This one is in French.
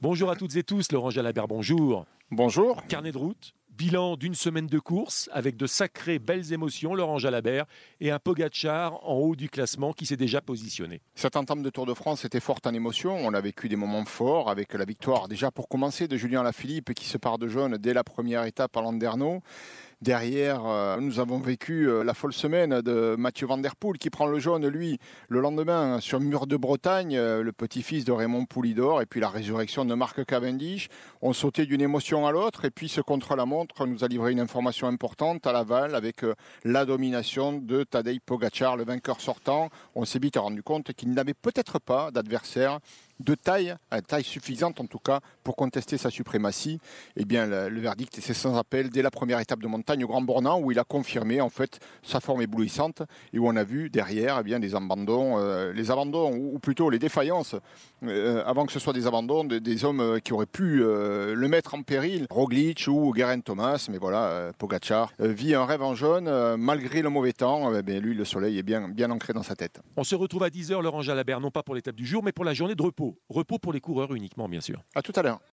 Bonjour à toutes et tous, Laurent Jalabert, bonjour. Bonjour. Carnet de route, bilan d'une semaine de course avec de sacrées belles émotions, Laurent Jalabert, et un Pogachar en haut du classement qui s'est déjà positionné. Cette entame de Tour de France était forte en émotion. On a vécu des moments forts avec la victoire, déjà pour commencer, de Julien Lafilippe qui se part de jaune dès la première étape à Landerneau. Derrière, euh, nous avons vécu euh, la folle semaine de Mathieu Van Der Poel qui prend le jaune, lui, le lendemain sur Mur de Bretagne, euh, le petit-fils de Raymond Poulidor, et puis la résurrection de Marc Cavendish. On sautait d'une émotion à l'autre, et puis ce contre-la-montre nous a livré une information importante à Laval avec la domination de Tadej Pogacar, le vainqueur sortant. On s'est vite rendu compte qu'il n'avait peut-être pas d'adversaire de taille, à taille suffisante en tout cas, pour contester sa suprématie. Eh bien, le, verdict, c'est sans appel dès la première étape de montagne au Grand Bornand, où il a confirmé en fait sa forme éblouissante et où on a vu derrière eh bien, des abandons, euh, les abandons, ou, plutôt les défaillances, euh, avant que ce soit des abandons, des hommes euh, qui auraient pu le mettre en péril, Roglic ou Guerin Thomas, mais voilà, Pogacar vit un rêve en jaune, malgré le mauvais temps, eh lui, le soleil est bien, bien ancré dans sa tête. On se retrouve à 10h, Laurent Jalabert, non pas pour l'étape du jour, mais pour la journée de repos pour les coureurs uniquement, bien sûr. À tout à l'heure.